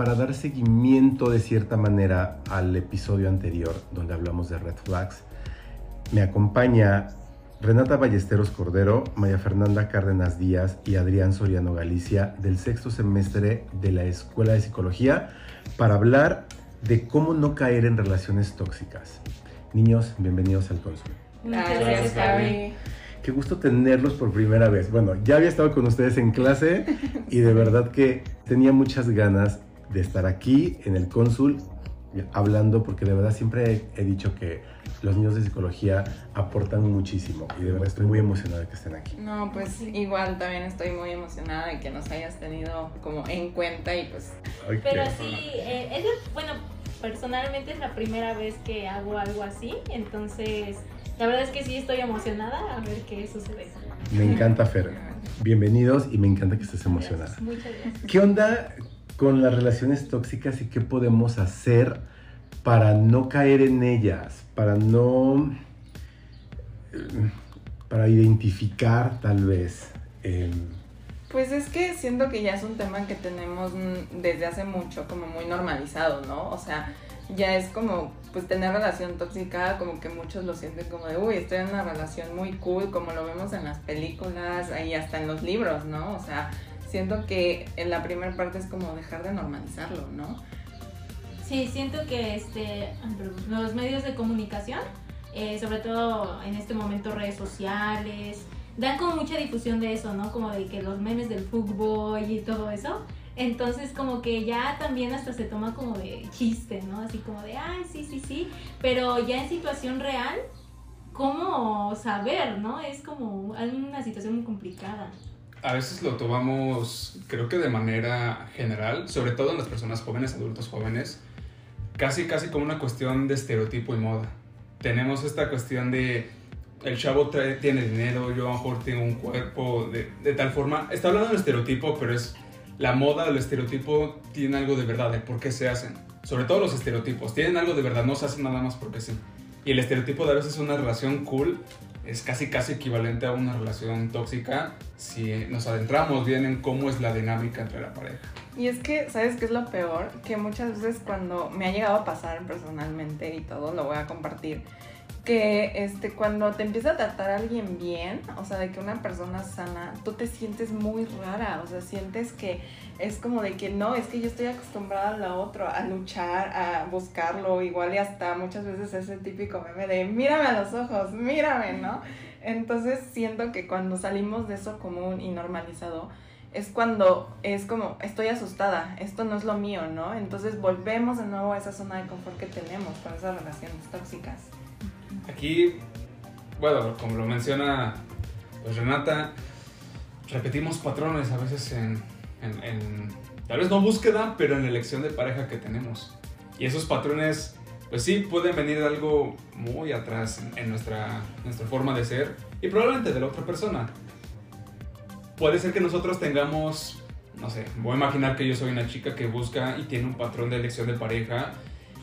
para dar seguimiento de cierta manera al episodio anterior donde hablamos de red flags, me acompaña Renata Ballesteros Cordero, Maya Fernanda Cárdenas Díaz y Adrián Soriano Galicia del sexto semestre de la Escuela de Psicología para hablar de cómo no caer en relaciones tóxicas. Niños, bienvenidos al. Muchas gracias. Qué gusto tenerlos por primera vez. Bueno, ya había estado con ustedes en clase y de verdad que tenía muchas ganas de estar aquí en el cónsul hablando porque de verdad siempre he, dicho que los niños de psicología aportan muchísimo y de verdad estoy muy emocionada de que estén aquí. No, pues igual también estoy muy emocionada de que nos hayas tenido como en cuenta y pues... Pero sí, eh, es, bueno, personalmente es la primera vez que hago algo así, entonces la verdad es que sí estoy emocionada a ver qué sucede. Me encanta Fer. Bienvenidos y me encanta que estés emocionada. Muchas gracias. ¿Qué onda con las relaciones tóxicas y qué podemos hacer para no caer en ellas, para no, para identificar tal vez. Em, pues es que siento que ya es un tema que tenemos desde hace mucho como muy normalizado, ¿no? O sea, ya es como, pues tener relación tóxica, como que muchos lo sienten como de, uy, estoy en una relación muy cool, como lo vemos en las películas y hasta en los libros, ¿no? O sea, siento que en la primera parte es como dejar de normalizarlo, ¿no? Sí, siento que este, los medios de comunicación, eh, sobre todo en este momento redes sociales, dan como mucha difusión de eso, ¿no? Como de que los memes del fútbol y todo eso. Entonces como que ya también hasta se toma como de chiste, ¿no? Así como de, ay, sí, sí, sí. Pero ya en situación real, ¿cómo saber, no? Es como una situación muy complicada a veces lo tomamos, creo que de manera general, sobre todo en las personas jóvenes, adultos jóvenes, casi casi como una cuestión de estereotipo y moda. Tenemos esta cuestión de el chavo tiene dinero, yo a lo mejor tengo un cuerpo de, de tal forma. Está hablando del estereotipo, pero es la moda, el estereotipo tiene algo de verdad, de por qué se hacen. Sobre todo los estereotipos, tienen algo de verdad, no se hacen nada más porque sí. Y el estereotipo de a veces es una relación cool es casi casi equivalente a una relación tóxica si nos adentramos bien en cómo es la dinámica entre la pareja. Y es que, ¿sabes qué es lo peor? Que muchas veces cuando me ha llegado a pasar personalmente y todo, lo voy a compartir, que este, cuando te empieza a tratar a alguien bien, o sea, de que una persona sana, tú te sientes muy rara, o sea, sientes que es como de que no, es que yo estoy acostumbrada a lo otro, a luchar, a buscarlo, igual y hasta muchas veces ese típico meme de mírame a los ojos, mírame, ¿no? Entonces siento que cuando salimos de eso común y normalizado, es cuando es como, estoy asustada, esto no es lo mío, ¿no? Entonces volvemos de nuevo a esa zona de confort que tenemos con esas relaciones tóxicas. Aquí, bueno, como lo menciona pues Renata, repetimos patrones a veces en, en, tal vez no búsqueda, pero en la elección de pareja que tenemos. Y esos patrones, pues sí, pueden venir de algo muy atrás en, nuestra, nuestra forma de ser y probablemente de la otra persona. Puede ser que nosotros tengamos, no sé, voy a imaginar que yo soy una chica que busca y tiene un patrón de elección de pareja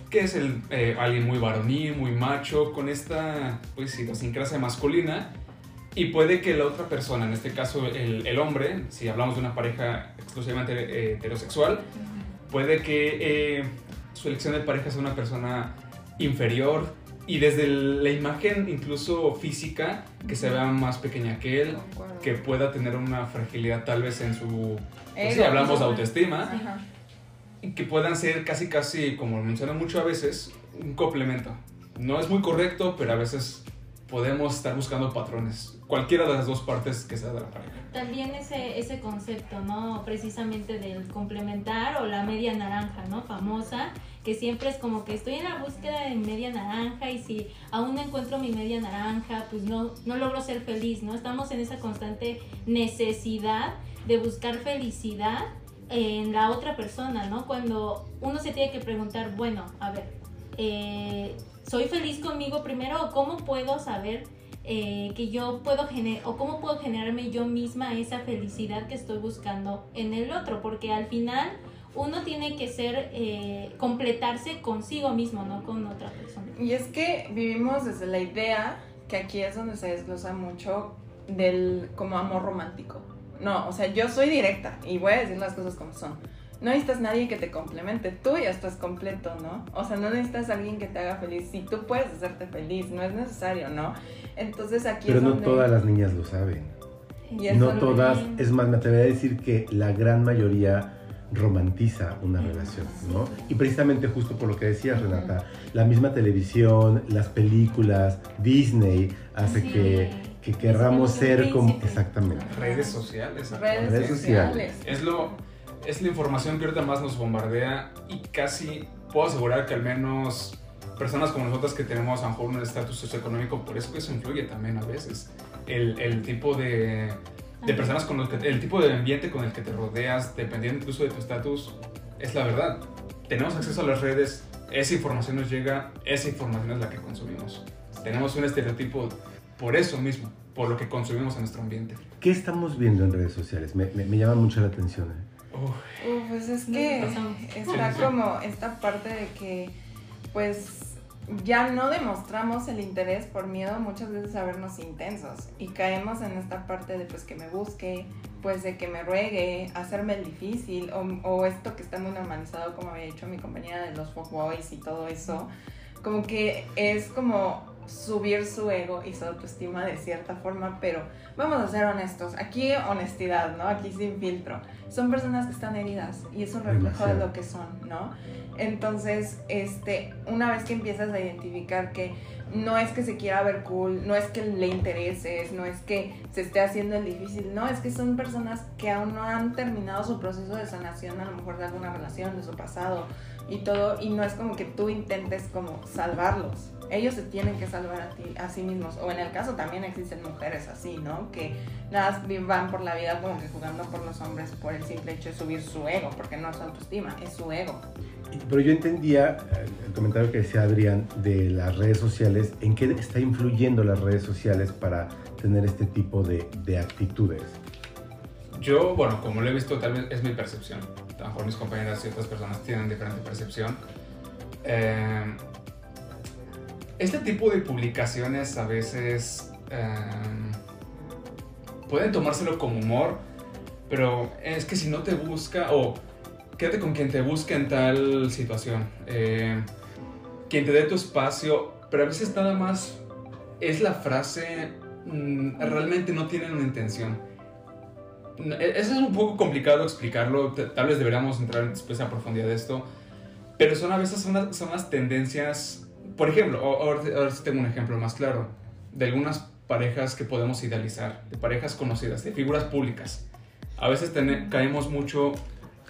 que es el, eh, alguien muy varonil, muy macho, con esta pues, idiosincrasia masculina. Y puede que la otra persona, en este caso el, el hombre, si hablamos de una pareja exclusivamente eh, heterosexual, puede que eh, su elección de pareja sea una persona inferior y desde la imagen incluso física que se vea más pequeña que él, que pueda tener una fragilidad tal vez en su... Pues si hablamos de autoestima que puedan ser casi, casi, como menciono mucho a veces, un complemento. No es muy correcto, pero a veces podemos estar buscando patrones, cualquiera de las dos partes que sea de la pareja. También ese, ese concepto, ¿no? Precisamente del complementar o la media naranja, ¿no? Famosa, que siempre es como que estoy en la búsqueda de media naranja y si aún no encuentro mi media naranja, pues no, no logro ser feliz, ¿no? Estamos en esa constante necesidad de buscar felicidad en la otra persona, ¿no? Cuando uno se tiene que preguntar, bueno, a ver, eh, soy feliz conmigo primero o cómo puedo saber eh, que yo puedo generar o cómo puedo generarme yo misma esa felicidad que estoy buscando en el otro, porque al final uno tiene que ser, eh, completarse consigo mismo, no con otra persona. Y es que vivimos desde la idea, que aquí es donde se desglosa mucho, del como amor romántico. No, o sea, yo soy directa y voy a decir las cosas como son. No necesitas nadie que te complemente, tú ya estás completo, ¿no? O sea, no necesitas alguien que te haga feliz. Si tú puedes hacerte feliz, no es necesario, ¿no? Entonces aquí Pero es no donde... todas las niñas lo saben. Y es No todas, es más, me atrevería a decir que la gran mayoría romantiza una relación, ¿no? Y precisamente justo por lo que decías. Renata, la misma televisión, las películas, Disney, hace Sí. que, que querramos ser como... Exactamente. Redes sociales. Redes, Redes sociales. Es lo es la información que ahorita más nos bombardea y casi puedo asegurar que al menos personas como nosotras que tenemos a lo mejor un estatus socioeconómico, por eso que eso influye también a veces. El, el tipo de, de personas con los que, el tipo de ambiente con el que te rodeas, dependiendo incluso de tu estatus, es la verdad. Tenemos acceso a las redes, esa información nos llega, esa información es la que consumimos. Tenemos un estereotipo por eso mismo, por lo que consumimos en nuestro ambiente. ¿Qué estamos viendo en redes sociales? Me, me- me llama mucho la atención. ¿eh? Uf, Uh, pues es que está como esta parte de que pues ya no demostramos el interés por miedo muchas veces a vernos intensos. Y caemos en esta parte de pues que me busque, pues de que me ruegue, hacerme el difícil o, o esto que está muy normalizado como había dicho mi compañera de los fuckboys y todo eso, como que es como subir su ego y su autoestima de cierta forma, pero vamos a ser honestos, aquí honestidad, ¿no? Aquí sin filtro. Son personas que están heridas y es un reflejo de lo que son, ¿no? Entonces, este, una vez que empiezas a identificar que no es que se quiera ver cool, no es que le intereses, no es que se esté haciendo el difícil, no, es que son personas que aún no han terminado su proceso de sanación, a lo mejor de alguna relación, de su pasado y todo, y no es como que tú intentes como salvarlos. Ellos se tienen que salvar a, ti, a sí mismos. O en el caso también existen mujeres así, ¿no? Que nada van por la vida como que jugando por los hombres por el simple hecho de subir su ego, porque no es autoestima, es su ego. Pero yo entendía eh, el comentario que decía Adrián de las redes sociales, en qué está influyendo las redes sociales para tener este tipo de, de actitudes. Yo, bueno, como lo he visto, tal vez es mi percepción. A lo mejor mis compañeras y otras personas tienen diferente percepción. Eh, este tipo de publicaciones a veces eh, pueden tomárselo como humor, pero es que si no te busca, o quédate con quien te busque en tal situación, eh, quien te dé tu espacio, pero a veces nada más es la frase, mm, realmente no tienen una intención. E- Eso es un poco complicado explicarlo, tal vez deberíamos entrar después a profundidad de esto, pero son a veces son las tendencias, por ejemplo, o- ahora, tengo un ejemplo más claro, de algunas parejas que podemos idealizar, de parejas conocidas, de figuras públicas. A veces caemos mucho...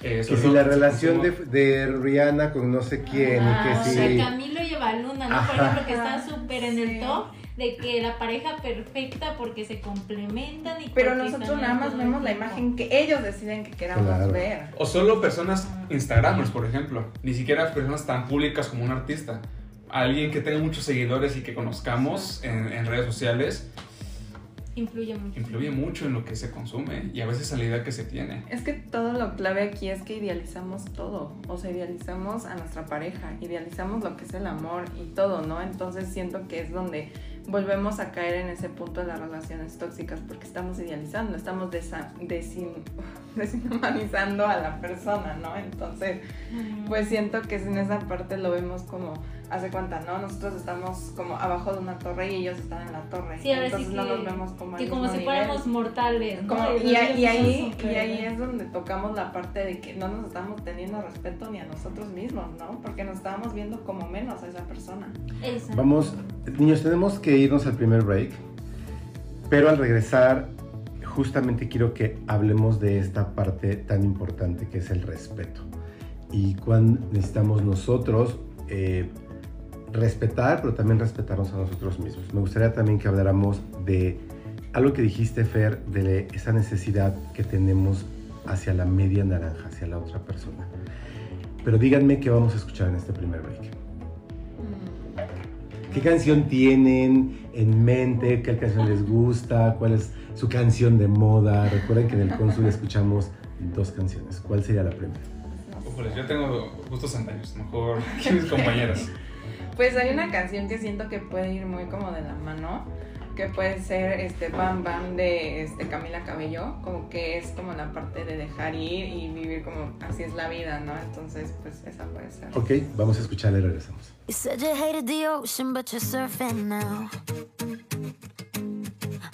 eh, Que si la relación de, de Rihanna con no sé quién, Ah, y o que sea. Camilo y Evaluna, ¿no? Por Ajá. ejemplo, que están súper en el top de que la pareja perfecta porque se complementan y Pero nosotros nada más vemos la imagen que ellos deciden que queramos Claro. ver. O solo personas Instagramers, por ejemplo. Ni siquiera personas tan públicas como un artista. Alguien que tenga muchos seguidores y que conozcamos en, en redes sociales Influye mucho. influye mucho en lo que se consume y a veces en la idea que se tiene. Es que todo lo clave aquí es que idealizamos todo, o sea, idealizamos a nuestra pareja, idealizamos lo que es el amor y todo, ¿no? Entonces siento que es donde volvemos a caer en ese punto de las relaciones tóxicas porque estamos idealizando, estamos deshumanizando a la persona, ¿no? Entonces, pues siento que en esa parte lo vemos como, hace cuenta, ¿no? Nosotros estamos como abajo de una torre y ellos están en la torre. Sí, ahora sí Entonces que, no nos vemos como que como si fuéramos mortales. ¿no? Como- y, a- ellos y ahí, y ahí es donde tocamos la parte de que no nos estamos teniendo respeto ni a nosotros mismos, ¿no? Porque nos estábamos viendo como menos a esa persona. Exacto. Vamos, niños, tenemos que irnos al primer break, pero al regresar, justamente quiero que hablemos de esta parte tan importante que es el respeto. Y cuán necesitamos nosotros eh, respetar, pero también respetarnos a nosotros mismos. Me gustaría también que habláramos de algo que dijiste, Fer, de esa necesidad que tenemos hacia la media naranja, hacia la otra persona. Pero díganme qué vamos a escuchar en este primer break. ¿Qué canción tienen en mente? ¿Qué canción les gusta? ¿Cuál es su canción de moda? Recuerden que en el cónsul escuchamos dos canciones. ¿Cuál sería la primera? Yo tengo gustos antaños, mejor que mis compañeras. Pues hay una canción que siento que puede ir muy como de la mano, que puede ser este Bam Bam de este Camila Cabello, como que es como la parte de dejar ir y vivir como así es la vida, ¿no? Entonces, pues esa puede ser. Ok, vamos a escucharla y regresamos. You said you hated the ocean, but you're surfing now.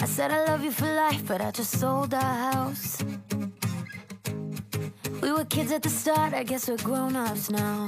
I said I love you for life, but I just sold our house. We were kids at the start, I guess we're grown ups now.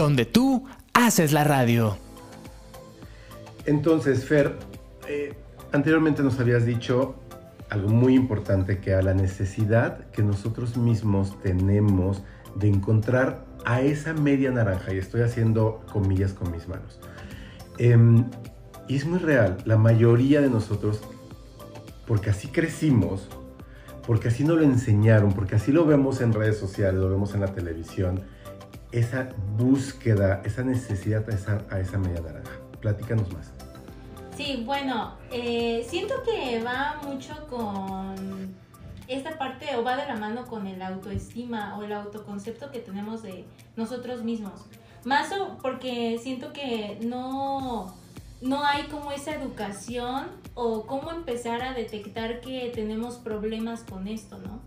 donde tú haces la radio. Entonces, Fer, eh, anteriormente nos habías dicho algo muy importante que a la necesidad que nosotros mismos tenemos de encontrar a esa media naranja, y estoy haciendo comillas con mis manos. Em, y es muy real, la mayoría de nosotros, porque así crecimos, porque así nos lo enseñaron, porque así lo vemos en redes sociales, lo vemos en la televisión, esa búsqueda, esa necesidad a esa, a esa media naranja. Platícanos más. Sí, bueno, eh, siento que va mucho con esta parte o va de la mano con el autoestima o el autoconcepto que tenemos de nosotros mismos. Más o- porque siento que no, no hay como esa educación o cómo empezar a detectar que tenemos problemas con esto, ¿no?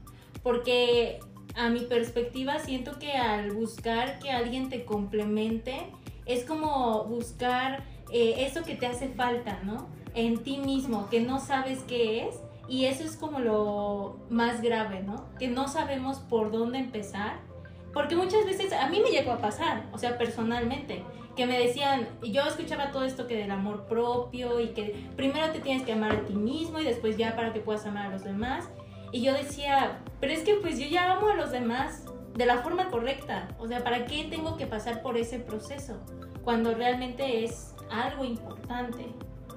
Porque a mi perspectiva siento que al buscar que alguien te complemente es como buscar eh, eso que te hace falta, ¿no? En ti mismo, que no sabes qué es Y eso es como lo más grave, ¿no? Que no sabemos por dónde empezar. Porque muchas veces a mí me llegó a pasar, o sea, personalmente, que me decían, yo escuchaba todo esto que del amor propio y que primero te tienes que amar a ti mismo y después ya para que puedas amar a los demás. Y yo decía, pero es que pues yo ya amo a los demás de la forma correcta. O sea, ¿para qué tengo que pasar por ese proceso? Cuando realmente es algo importante.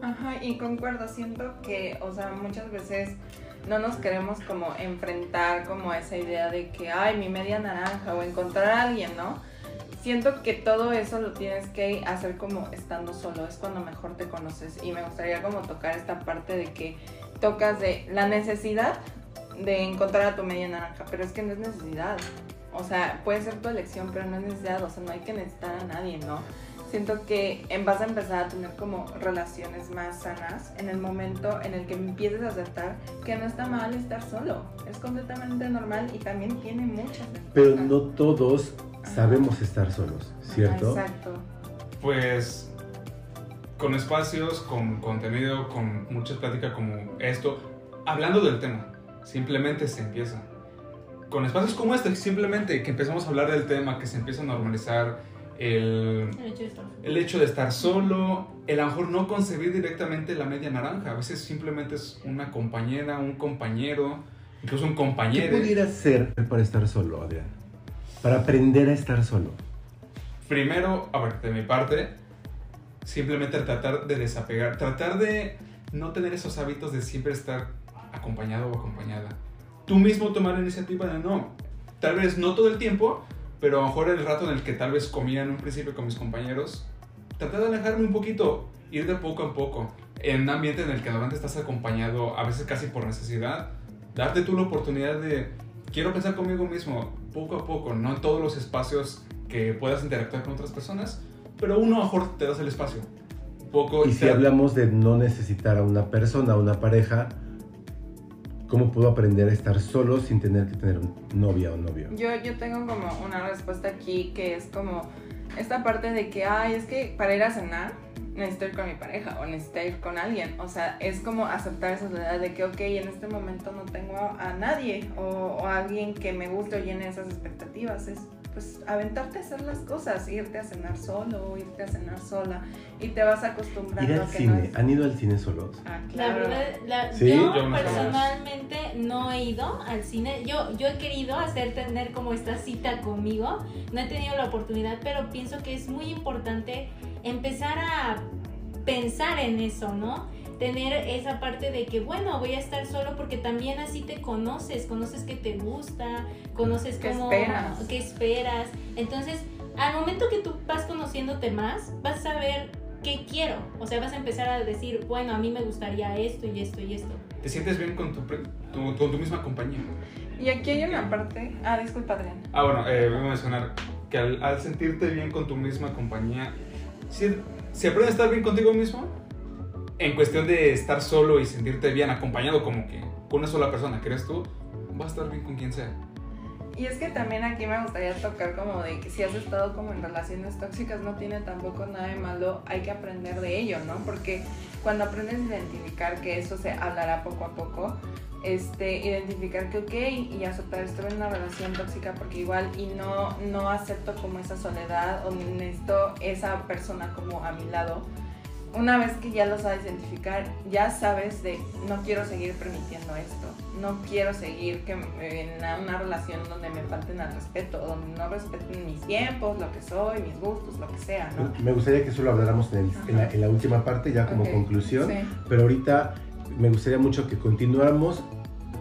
Ajá, y concuerdo, siento que, o sea, muchas veces no nos queremos como enfrentar como a esa idea de que, ay, mi media naranja o encontrar a alguien, ¿no? Siento que todo eso lo tienes que hacer como estando solo, es cuando mejor te conoces y me gustaría como tocar esta parte de que tocas de la necesidad de encontrar a tu media naranja, pero es que no es necesidad. O sea, puede ser tu elección, pero no es necesidad, o sea, no hay que necesitar a nadie, ¿no? Siento que vas a empezar a tener como relaciones más sanas en el momento en el que empieces a aceptar que no está mal estar solo. Es completamente normal y también tiene muchas ventajas. Pero no todos sabemos estar solos, ¿cierto? Ajá, Exacto. Pues con espacios, con contenido, con mucha plática como esto, hablando del tema, simplemente se empieza. Con espacios como este, simplemente que empezamos a hablar del tema, que se empieza a normalizar el, El hecho de estar- el hecho de estar solo, el a lo mejor no concebir directamente la media naranja, a veces simplemente es una compañera, un compañero, incluso un ¿Qué compañero. pudiera hacer para estar solo, Adrián? Para aprender a estar solo. Primero, a ver, de mi parte, simplemente tratar de desapegar, tratar de no tener esos hábitos de siempre estar acompañado o acompañada. Tú mismo tomar la iniciativa de no, tal vez no todo el tiempo, pero a lo mejor el rato en el que tal vez comía en un principio con mis compañeros, tratar de alejarme un poquito, ir de poco a poco. En un ambiente en el que normalmente estás acompañado, a veces casi por necesidad, darte tú la oportunidad de, quiero pensar conmigo mismo, poco a poco, no en todos los espacios que puedas interactuar con otras personas, pero uno a lo mejor te das el espacio. Poco Y si hablamos de no necesitar a una persona, a una pareja, ¿cómo puedo aprender a estar solo sin tener que tener novia o novio? Yo, yo tengo como una respuesta aquí que es como esta parte de que, ay, es que para ir a cenar necesito ir con mi pareja o necesito ir con alguien. O sea, es como aceptar esa soledad de que, ok, en este momento no tengo a nadie o, a alguien que me guste o llene esas expectativas. Pues aventarte a hacer las cosas, irte a cenar solo irte a cenar sola y te vas acostumbrando Ir a al que cine. no es... ¿Han ido al cine solos? Ah, La verdad, la- Sí, yo, yo no sé. personalmente no he ido al cine. Yo, yo he querido hacer tener como esta cita conmigo. No he tenido la oportunidad, pero pienso que es muy importante empezar a pensar en eso, ¿no? Tener esa parte de que, bueno, voy a estar solo porque también así te conoces, conoces qué te gusta, conoces ¿Qué cómo, esperas? qué esperas. Entonces, al momento que tú vas conociéndote más, vas a saber qué quiero. O sea, vas a empezar a decir, bueno, a mí me gustaría esto y esto y esto. te sientes bien con tu, tu- con tu misma compañía. Y aquí hay una parte... Ah, disculpa, Adrián. Ah, bueno, eh, voy a mencionar que al, al sentirte bien con tu misma compañía, si, si aprendes a estar bien contigo mismo, en cuestión de estar solo y sentirte bien acompañado como que con una sola persona eres tú, vas a estar bien con quien sea. Y es que también aquí me gustaría tocar como de que si has estado como en relaciones tóxicas no tiene tampoco nada de malo, hay que aprender de ello, ¿no? Porque cuando aprendes a identificar que eso se hablará poco a poco, este, identificar que ok, y aceptar estuve en una relación tóxica porque igual y no, no acepto como esa soledad o necesito esa persona como a mi lado. Una vez que ya lo sabes identificar, ya sabes de no quiero seguir permitiendo esto, no quiero seguir que en una, relación donde me falten al respeto, donde no respeten mis tiempos, lo que soy, mis gustos, lo que sea, ¿no? Me gustaría que eso lo habláramos en, el- en la, en la última parte, ya como Ok, conclusión. Sí. Pero ahorita me gustaría mucho que continuáramos.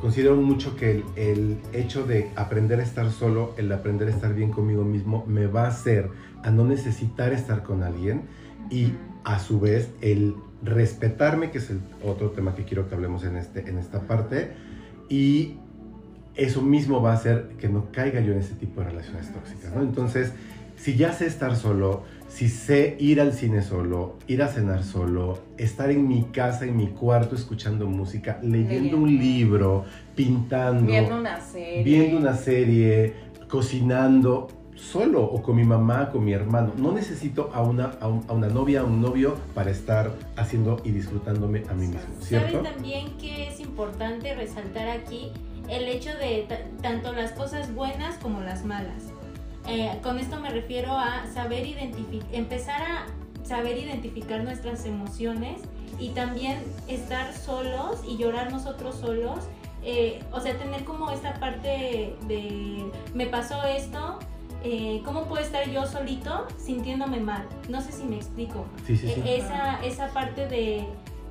Considero mucho que el, el hecho de aprender a estar solo, el aprender a estar bien conmigo mismo, me va a hacer a no necesitar estar con alguien y Ujú. A su vez el respetarme, que es el otro tema que quiero que hablemos en, este, en esta parte, y eso mismo va a hacer que no caiga yo en ese tipo de relaciones tóxicas, ¿no? Entonces, si ya sé estar solo, si sé ir al cine solo, ir a cenar solo, estar en mi casa, en mi cuarto, escuchando música, leyendo Leyendo. un libro, pintando, Viendo una serie. viendo una serie, cocinando, solo o con mi mamá, con mi hermano. No necesito a una, a, un- a una novia, a un novio para estar haciendo y disfrutándome a mí mismo, ¿cierto? ¿Saben también que es importante resaltar aquí el hecho de ta- tanto las cosas buenas como las malas? Eh, con esto me refiero a saber identificar, empezar a saber identificar nuestras emociones y también estar solos y llorar nosotros solos. Eh, o sea, tener como esta parte de me pasó esto, eh, ¿cómo puedo estar yo solito sintiéndome mal? No sé si me explico. Sí, sí, sí. E- Esa, esa parte de,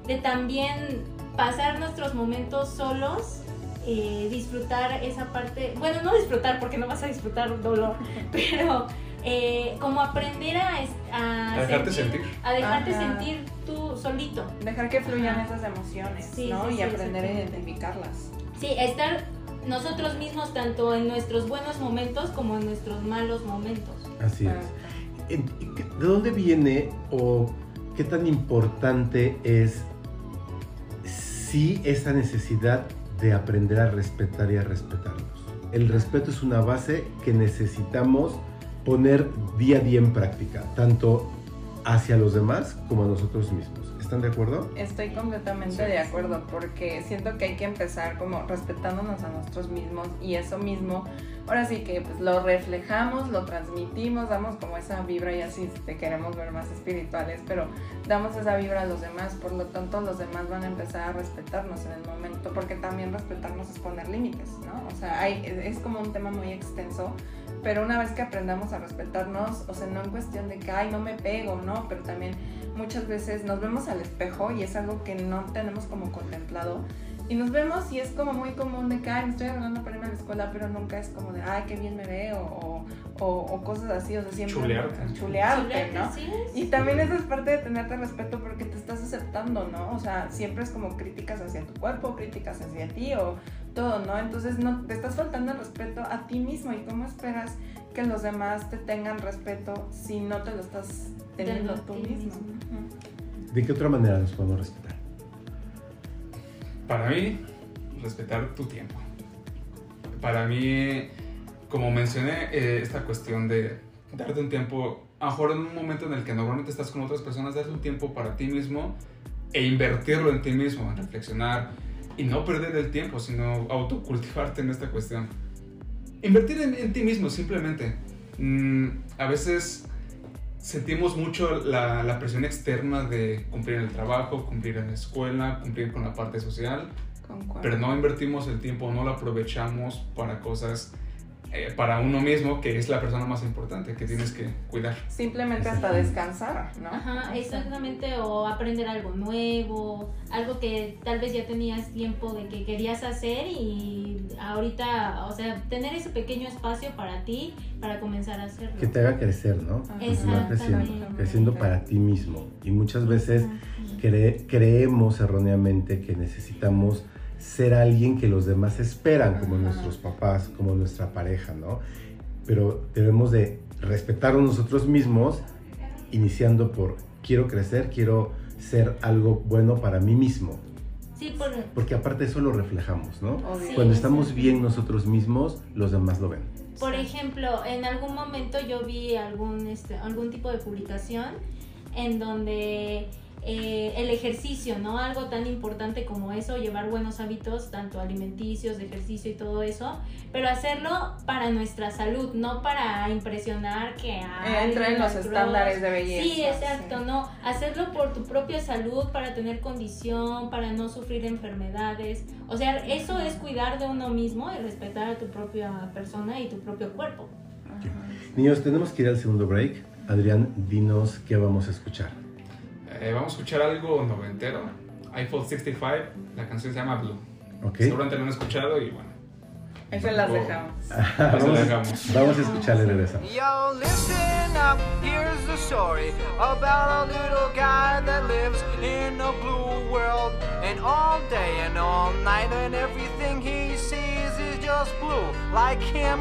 de también pasar nuestros momentos solos, eh, disfrutar esa parte, bueno, no disfrutar porque no vas a disfrutar dolor, pero eh, como aprender a, a, A dejarte sentir. a dejarte Ajá. sentir tú solito. Dejar que fluyan Ajá. esas emociones, Sí, ¿no? sí, y sí, aprender a identificarlas. Sí, estar nosotros mismos tanto en nuestros buenos momentos como en nuestros malos momentos. Así es. En- ¿De dónde viene o qué tan importante es sí esa necesidad de aprender a respetar y a respetarnos? El respeto es una base que necesitamos poner día a día en práctica, tanto hacia los demás como a nosotros mismos. ¿Están de acuerdo? Estoy completamente de acuerdo porque siento que hay que empezar como respetándonos a nosotros mismos y eso mismo, ahora sí que pues lo reflejamos, lo transmitimos, damos como esa vibra y así te queremos ver más espirituales, pero damos esa vibra a los demás, por lo tanto los demás van a empezar a respetarnos en el momento porque también respetarnos es poner límites, ¿no? O sea, hay, es como un tema muy extenso, pero una vez que aprendamos a respetarnos, o sea, no en cuestión de que, ay, no me pego, ¿no? Pero también muchas veces nos vemos al espejo y es algo que no tenemos como contemplado. Y nos vemos y es como muy común de que, ay, me estoy arreglando para irme a la escuela, pero nunca es como de, ay, qué bien me veo, o, o, o cosas así, o sea, siempre... Chulearte. Chulearte, ¿no? Sí, Y también eso es parte de tenerte respeto porque te estás aceptando, ¿no? O sea, siempre es como críticas hacia tu cuerpo, críticas hacia ti o todo, ¿no? Entonces no te estás faltando el respeto a ti mismo y cómo esperas que los demás te tengan respeto si no te lo estás teniendo tú mismo. ¿De qué otra manera nos podemos respetar? Para mí, respetar tu tiempo. Para mí, como mencioné, eh, esta cuestión de darte un tiempo, a lo mejor en un momento en el que normalmente estás con otras personas, darte un tiempo para ti mismo e invertirlo en ti mismo, en reflexionar y no perder el tiempo, sino autocultivarte en esta cuestión. Invertir en, en ti mismo, simplemente. Mm, a veces sentimos mucho la, la presión externa de cumplir en el trabajo, cumplir en la escuela, cumplir con la parte social, Concuerdo. pero no invertimos el tiempo, no lo aprovechamos para cosas, eh, para uno mismo, que es la persona más importante que tienes que cuidar. Simplemente hasta descansar, ¿no? Ajá, exactamente, o aprender algo nuevo, algo que tal vez ya tenías tiempo de que querías hacer y ahorita, o sea, tener ese pequeño espacio para ti, para comenzar a hacerlo. Que te haga crecer, ¿no? Continuar creciendo, creciendo para ti mismo. Y muchas veces cre- creemos erróneamente que necesitamos ser alguien que los demás esperan, como nuestros papás, como nuestra pareja, ¿no? Pero debemos de respetarnos nosotros mismos, iniciando por quiero crecer, quiero ser algo bueno para mí mismo, Sí, por, porque aparte eso lo reflejamos, ¿no? Sí, Cuando estamos bien nosotros mismos, los demás lo ven. por ejemplo, en algún momento yo vi algún, este, algún tipo de publicación en donde eh, el ejercicio, ¿no? Algo tan importante como eso, llevar buenos hábitos, tanto alimenticios, de ejercicio y todo eso, pero hacerlo para nuestra salud, no para impresionar que hay Entra en los estándares de belleza. Sí, exacto, no. Hacerlo por tu propia salud, para tener condición, para no sufrir enfermedades. O sea, eso es cuidar de uno mismo y respetar a tu propia persona y tu propio cuerpo. Ajá. Niños, tenemos que ir al segundo break. Adrián, dinos qué vamos a escuchar. Eh, vamos a escuchar algo noventero, iPhone 65, la canción se llama Blue. ¿Ok? Seguramente lo han escuchado y bueno. Las dejamos. Vamos, dejamos. vamos a escucharle y regresamos. Yo, listen up, here's the story about a little guy that lives in a blue world. And all day and all night, and everything he sees is just blue. Like him,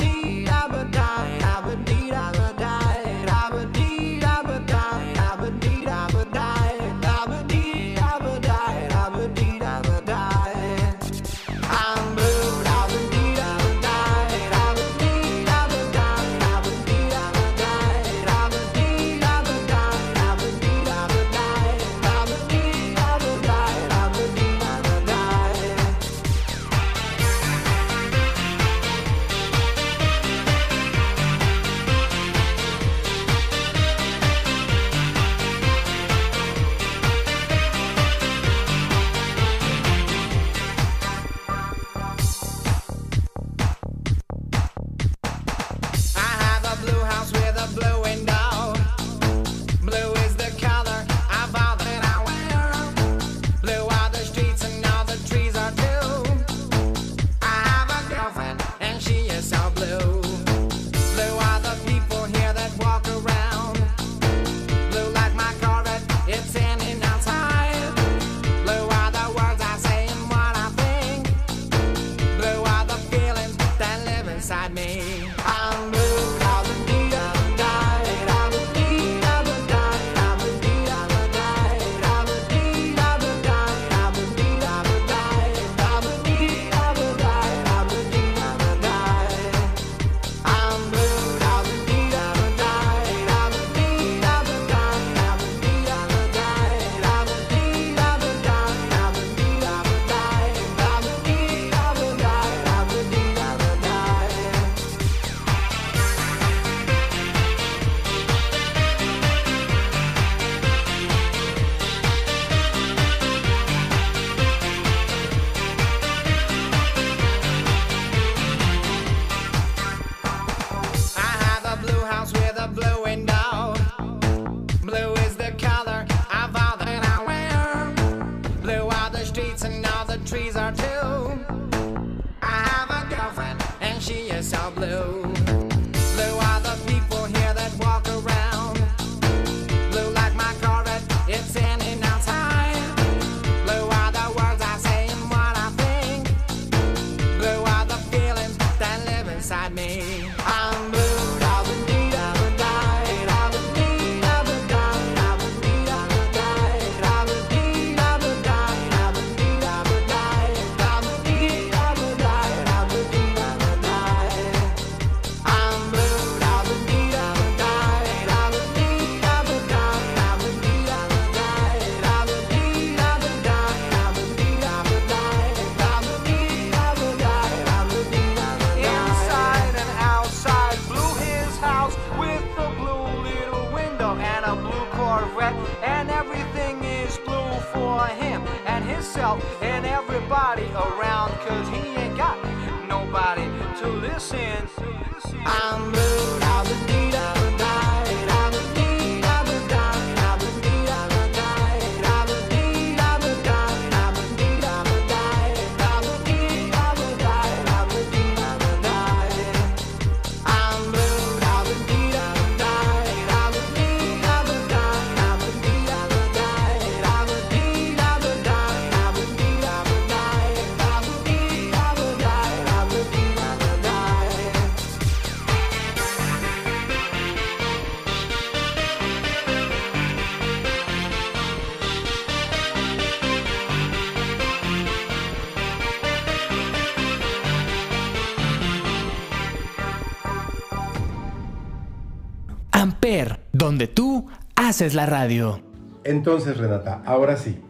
Amper, donde tú haces la radio. Entonces, Renata, ahora sí.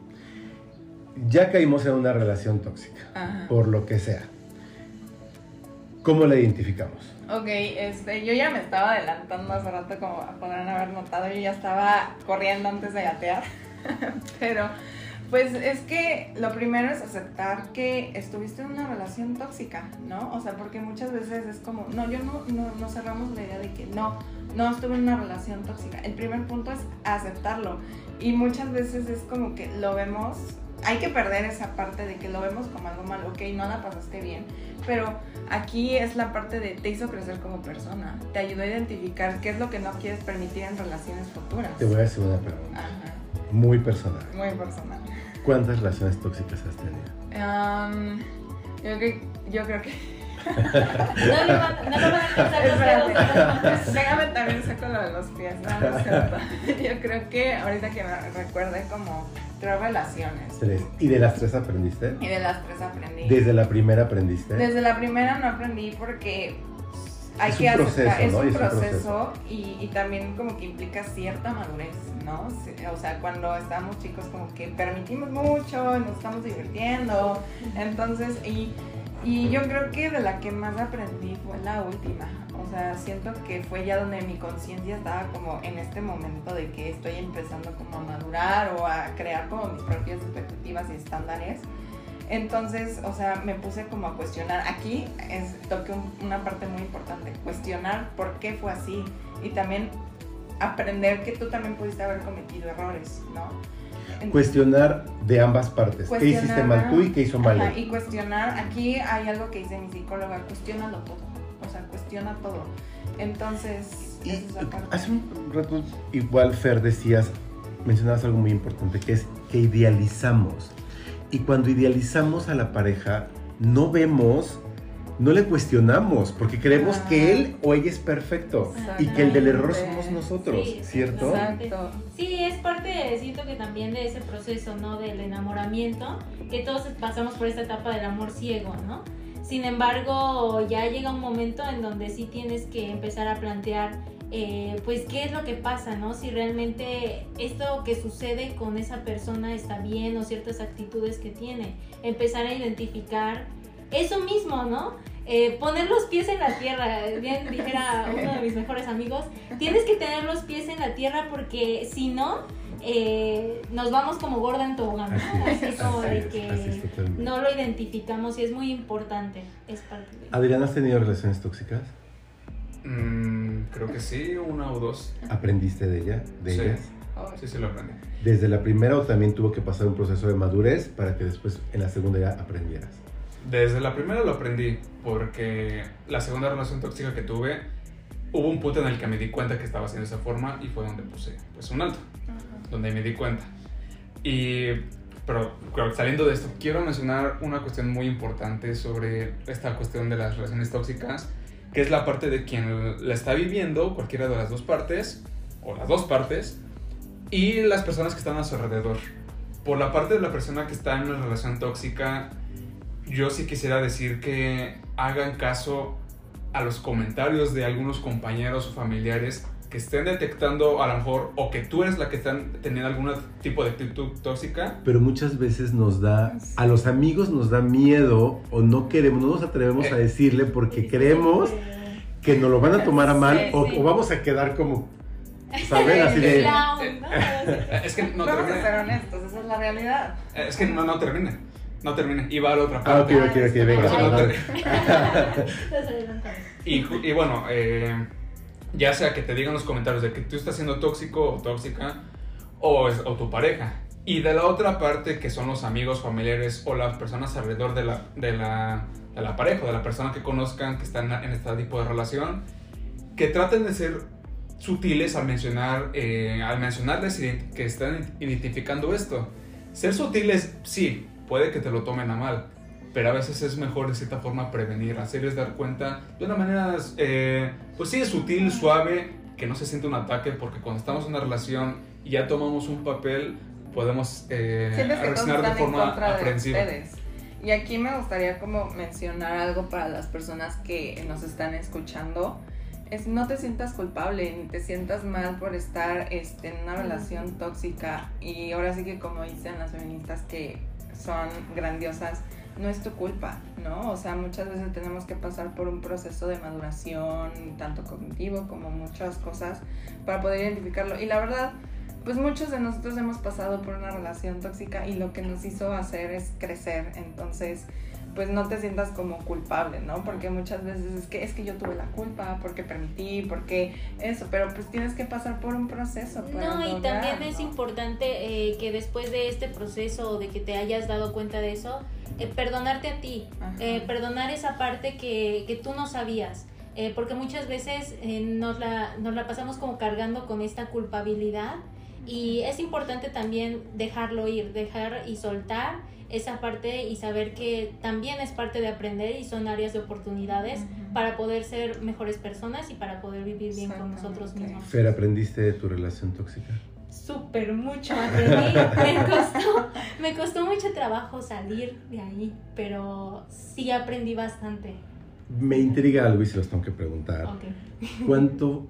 Ya caímos en una relación tóxica, por lo que sea. ¿Cómo la identificamos? Ok, este, yo ya me estaba adelantando hace rato, como podrán haber notado, yo ya estaba corriendo antes de gatear. Pero pues es que lo primero es aceptar que estuviste en una relación tóxica, ¿no? O sea, porque muchas veces es como, no, yo no, no, no cerramos la idea de que no, no estuve en una relación tóxica. El primer punto es aceptarlo. Y muchas veces es como que lo vemos, hay que perder esa parte de que lo vemos como algo malo, ok, no la pasaste bien, pero aquí es la parte de te hizo crecer como persona, te ayudó a identificar qué es lo que no quieres permitir en relaciones futuras. Te voy a hacer una pregunta, Ajá, muy personal. muy personal. ¿Cuántas relaciones tóxicas has tenido? Am, yo, creo, yo creo que... No no los Espérate, dedos. déjame también saco lo de los pies, no, no es cierto. Yo creo que ahorita que me recuerde como tres relaciones. Tres. ¿Y de las tres aprendiste? Y de las tres aprendí. ¿Desde la primera aprendiste? Desde la primera no aprendí porque hay Es que un aceptar, es ¿no? un Es un proceso, proceso. Y, y también como que implica cierta madurez, ¿no? O sea, cuando estábamos chicos como que permitimos mucho, nos estamos divirtiendo, entonces, y, y yo creo que de la que más aprendí fue la última, o sea, siento que fue ya donde mi conciencia estaba como en este momento de que estoy empezando como a madurar o a crear como mis propias expectativas y estándares. Entonces, o sea, me puse como a cuestionar. Aquí es, toqué un- una parte muy importante, cuestionar por qué fue así y también aprender que tú también pudiste haber cometido errores, ¿no? Entonces, Cuestionar de ambas partes. ¿Qué hiciste mal tú y qué hizo mal Ajá, él? y cuestionar, aquí hay algo que dice mi psicóloga, cuestiónalo todo, o sea, cuestiona todo. Entonces, Y es hace un rato, igual Fer decías, mencionabas algo muy importante, que es que idealizamos. Y cuando idealizamos a la pareja, no vemos, no le cuestionamos, porque creemos Ah. que él o ella es perfecto y que el del error somos nosotros, Sí, ¿cierto? Exacto. Sí, es parte, siento que también de ese proceso, ¿no? Del enamoramiento, que todos pasamos por esta etapa del amor ciego, ¿no? Sin embargo, ya llega un momento en donde sí tienes que empezar a plantear, eh, pues, qué es lo que pasa, ¿no? Si realmente esto que sucede con esa persona está bien o ciertas actitudes que tiene. Empezar a identificar eso mismo, ¿no? Eh, poner los pies en la tierra, bien dijera uno de mis mejores amigos, tienes que tener los pies en la tierra porque si no, eh, nos vamos como gorda en tobogán, ¿no? Así como de que es no lo identificamos y es muy importante, es parte de Adrián, ¿has tenido relaciones tóxicas? Mm, creo que sí, una o dos. ¿Aprendiste de ella, de Sí. ellas? Oh, Sí, sí lo aprendí. ¿Desde la primera o también tuvo que pasar un proceso de madurez para que después en la segunda ya aprendieras? Desde la primera lo aprendí porque la segunda relación tóxica que tuve hubo un punto en el que me di cuenta que estaba haciendo esa forma y fue donde puse pues un alto, donde me di cuenta. Y pero saliendo de esto quiero mencionar una cuestión muy importante sobre esta cuestión de las relaciones tóxicas, que es la parte de quien la está viviendo, cualquiera de las dos partes o las dos partes y las personas que están a su alrededor. Por la parte de la persona que está en una relación tóxica, yo sí quisiera decir que hagan caso a los comentarios de algunos compañeros o familiares que estén detectando a lo mejor o que tú eres la que están teniendo algún tipo de actitud tóxica. Pero muchas veces nos da, a los amigos nos da miedo o no queremos, no nos atrevemos a Eh. decirle porque creemos que nos lo van a tomar a mal Sí, o, sí. o vamos a quedar como, ¿saben? Así de... Clown, ¿no? Es que no Vamos a ser termine. honestos, esa es la realidad. Es que no, no termine. No termine. Y va a la otra Ah, ok, parte. ok, ok, venga. Eso no dale. Y, y bueno, eh, ya sea que te digan los comentarios de que tú estás siendo tóxico o tóxica, o, es- o tu pareja. Y de la otra parte, que son los amigos, familiares o las personas alrededor de la, de la, de la pareja, o de la persona que conozcan que están en este tipo de relación, que traten de ser sutiles al mencionar, eh, al mencionarles que están identificando esto. Ser sutiles, sí, puede que te lo tomen a mal, pero a veces es mejor de cierta forma prevenir, hacerles dar cuenta de una manera, eh, pues sí, sutil, suave, que no se siente un ataque, porque cuando estamos en una relación y ya tomamos un papel, podemos eh, reaccionar de forma contra de aprensiva. ustedes. Y aquí me gustaría como mencionar algo para las personas que nos están escuchando. Es no te sientas culpable, ni te sientas mal por estar este, en una relación tóxica. Y ahora sí que como dicen las feministas que son grandiosas, no es tu culpa, ¿no? O sea, muchas veces tenemos que pasar por un proceso de maduración, tanto cognitivo como muchas cosas, para poder identificarlo. Y la verdad, pues muchos de nosotros hemos pasado por una relación tóxica y lo que nos hizo hacer es crecer. Entonces, pues no te sientas como culpable, ¿no? Porque muchas veces es que es que yo tuve la culpa, porque permití, porque eso, pero pues tienes que pasar por un proceso. para No, y lograr, también es ¿no? importante eh, que después de este proceso de que te hayas dado cuenta de eso, eh, perdonarte a ti, eh, perdonar esa parte que, que tú no sabías. Eh, porque muchas veces eh, nos, la, nos la pasamos como cargando con esta culpabilidad y es importante también dejarlo ir, dejar y soltar esa parte y saber que también es parte de aprender y son áreas de oportunidades para poder ser mejores personas y para poder vivir bien con nosotros mismos. Fer, ¿aprendiste de tu relación tóxica? Súper mucho aprendí, me costó, me costó mucho trabajo salir de ahí, pero sí aprendí bastante. Me intriga algo y se los tengo que preguntar. Ok. ¿Cuánto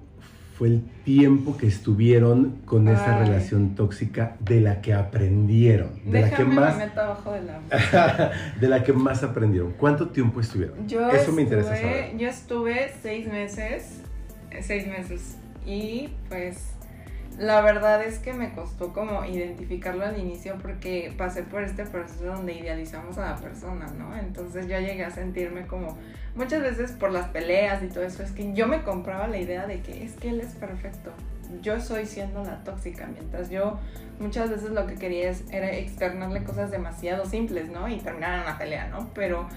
fue el tiempo que estuvieron con esa relación tóxica de la que aprendieron? De la que Déjame más me meto abajo de la de la que más aprendieron. ¿Cuánto tiempo estuvieron? Yo Eso me interesa saber. Yo estuve seis meses, seis meses, y pues la verdad es que me costó como identificarlo al inicio porque pasé por este proceso donde idealizamos a la persona, ¿no? Entonces yo llegué a sentirme como muchas veces por las peleas y todo eso, es que yo me compraba la idea de que es que él es perfecto. Yo soy siendo la tóxica, mientras yo muchas veces lo que quería es, era externarle cosas demasiado simples, ¿no? Y terminar en una pelea, ¿no? Pero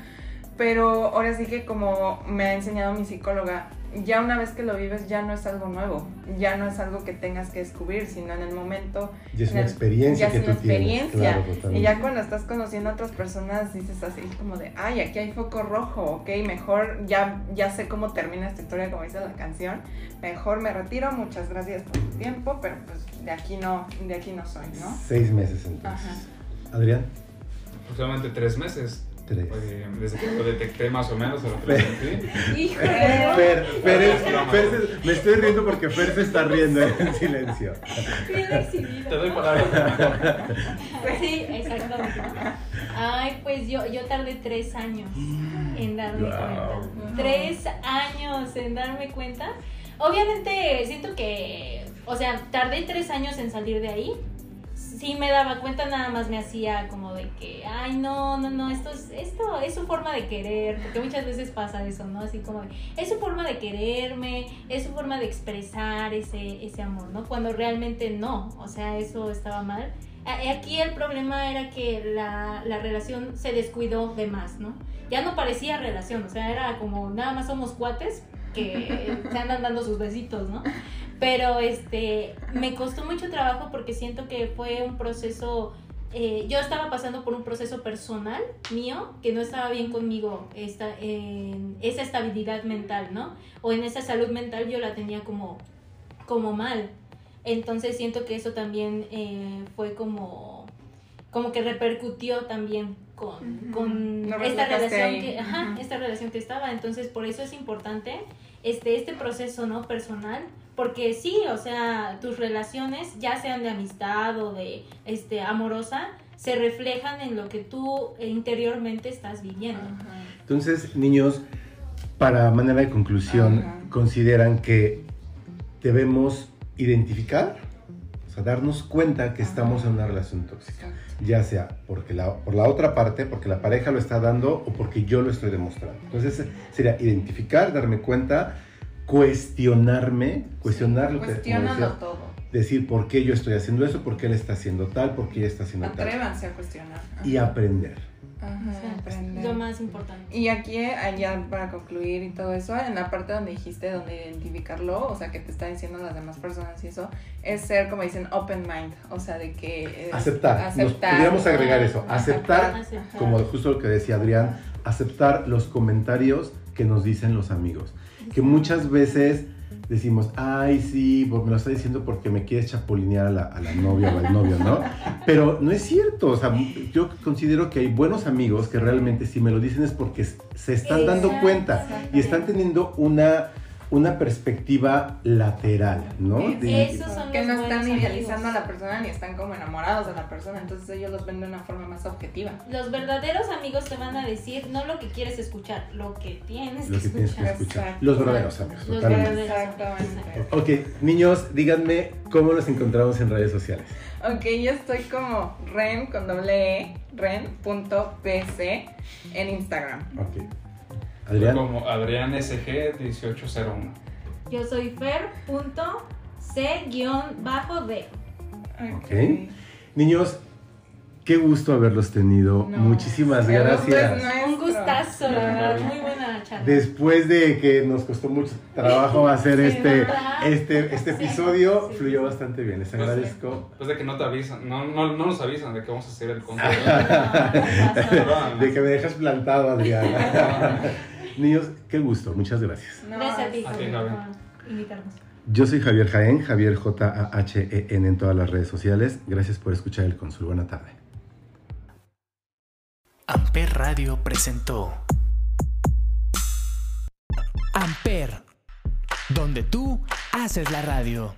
pero ahora sí que como me ha enseñado mi psicóloga, ya una vez que lo vives ya no es algo nuevo, ya no es algo que tengas que descubrir, sino en el momento Y es una el- experiencia ya que es tú una tienes. experiencia. Claro, y ya cuando estás conociendo a otras personas dices así como de, ay, aquí hay foco rojo, ok, mejor ya, ya sé cómo termina esta historia como dice la canción, mejor me retiro, muchas gracias por tu tiempo, pero pues de aquí no, de aquí no soy, ¿no? Seis meses entonces. Ajá. Adrián, Aproximadamente tres meses. Tres. eh, desde que lo detecté más o menos a lo sentí. Híjole. Fer, Fer, es- broma. Fer se- me estoy riendo porque Fer se está riendo en silencio. Bien exhibido. Te doy palabra. Sí, exactamente. Ay, pues yo, yo tardé tres años en darme Wow. cuenta. Tres años en darme cuenta. Obviamente siento que, o sea, tardé tres años en salir de ahí. Sí me daba cuenta, nada más me hacía como de que, ay, no, no, no, esto es, esto es su forma de querer, porque muchas veces pasa eso, ¿no? Así como de, es su forma de quererme, es su forma de expresar ese, ese amor, ¿no? Cuando realmente no, o sea, eso estaba mal. Aquí el problema era que la, la relación se descuidó de más, ¿no? Ya no parecía relación, o sea, era como nada más somos cuates que se andan dando sus besitos, ¿no? Pero este, me costó mucho trabajo porque siento que fue un proceso, eh, yo estaba pasando por un proceso personal mío que no estaba bien conmigo, esta, en esa estabilidad mental, ¿no? O en esa salud mental yo la tenía como, como mal. Entonces siento que eso también eh, fue como, como que repercutió también con, con esta relación ahí. que, ajá, esta relación que estaba. Entonces por eso es importante este, este proceso no personal. Porque sí, o sea, tus relaciones, ya sean de amistad o de este, amorosa, se reflejan en lo que tú interiormente estás viviendo. Ajá. Entonces, niños, para manera de conclusión, Ajá. consideran que debemos identificar, sea, darnos cuenta que estamos en una relación tóxica. Ya sea porque la, por la otra parte, porque la pareja lo está dando o porque yo lo estoy demostrando. Entonces sería identificar, darme cuenta, cuestionarme, cuestionar lo que todo. decir por qué yo estoy haciendo eso, por qué él está haciendo tal, por qué ella está haciendo tal. Atrévanse a cuestionar. Y aprender. Ajá, O sea, aprender. lo más importante. Y aquí, allá para concluir y todo eso, en la parte donde dijiste, donde identificarlo, o sea, que te está diciendo las demás personas y eso, es ser, como dicen, open mind, o sea, de que... es Aceptar. Nos pudiéramos agregar eso. Aceptar, Aceptar. como justo lo que decía Adrián, aceptar los comentarios que nos dicen los amigos. Que muchas veces decimos, ay, sí, pues me lo está diciendo porque me quieres chapulinear a la, a la novia o al novio, ¿no? Pero no es cierto. O sea, yo considero que hay buenos amigos que realmente si me lo dicen es porque se están dando cuenta y están teniendo una, una perspectiva lateral, ¿no? Sí, De- Esos son que los no están idealizando a la persona ni están como enamorados de la persona, entonces ellos los ven de una forma más objetiva. Los verdaderos amigos te van a decir no lo que quieres escuchar, lo que tienes lo que que tienes que escuchar. Exacto. Los verdaderos amigos, Los totalmente. verdaderos. Exactamente. Ok, niños, díganme cómo los encontramos en redes sociales. Ok, yo estoy como ren con doble e, ren.pc en Instagram. Ok. Adrián. Como Adrián SG 1801. Yo soy fer.c-d. Ok. Niños, qué gusto haberlos tenido. No, Muchísimas gracias. Un gustazo, la verdad, muy buena charla. Después de que nos costó mucho trabajo hacer Sí, este, ¿verdad? este, este Sí, episodio, sí. fluyó bastante bien. Les Pues, agradezco. Después de que no te avisan, no, no, no nos avisan de que vamos a hacer el concierto. De que me dejas plantado, Adrián. Niños, qué gusto. Muchas gracias. No, Gracias a ti invitarnos. Yo soy Javier Jaén, Javier J-A-H-E-N en todas las redes sociales. Gracias por escuchar el Consul. Buena tarde. Amper Radio presentó Amper, donde tú haces la radio.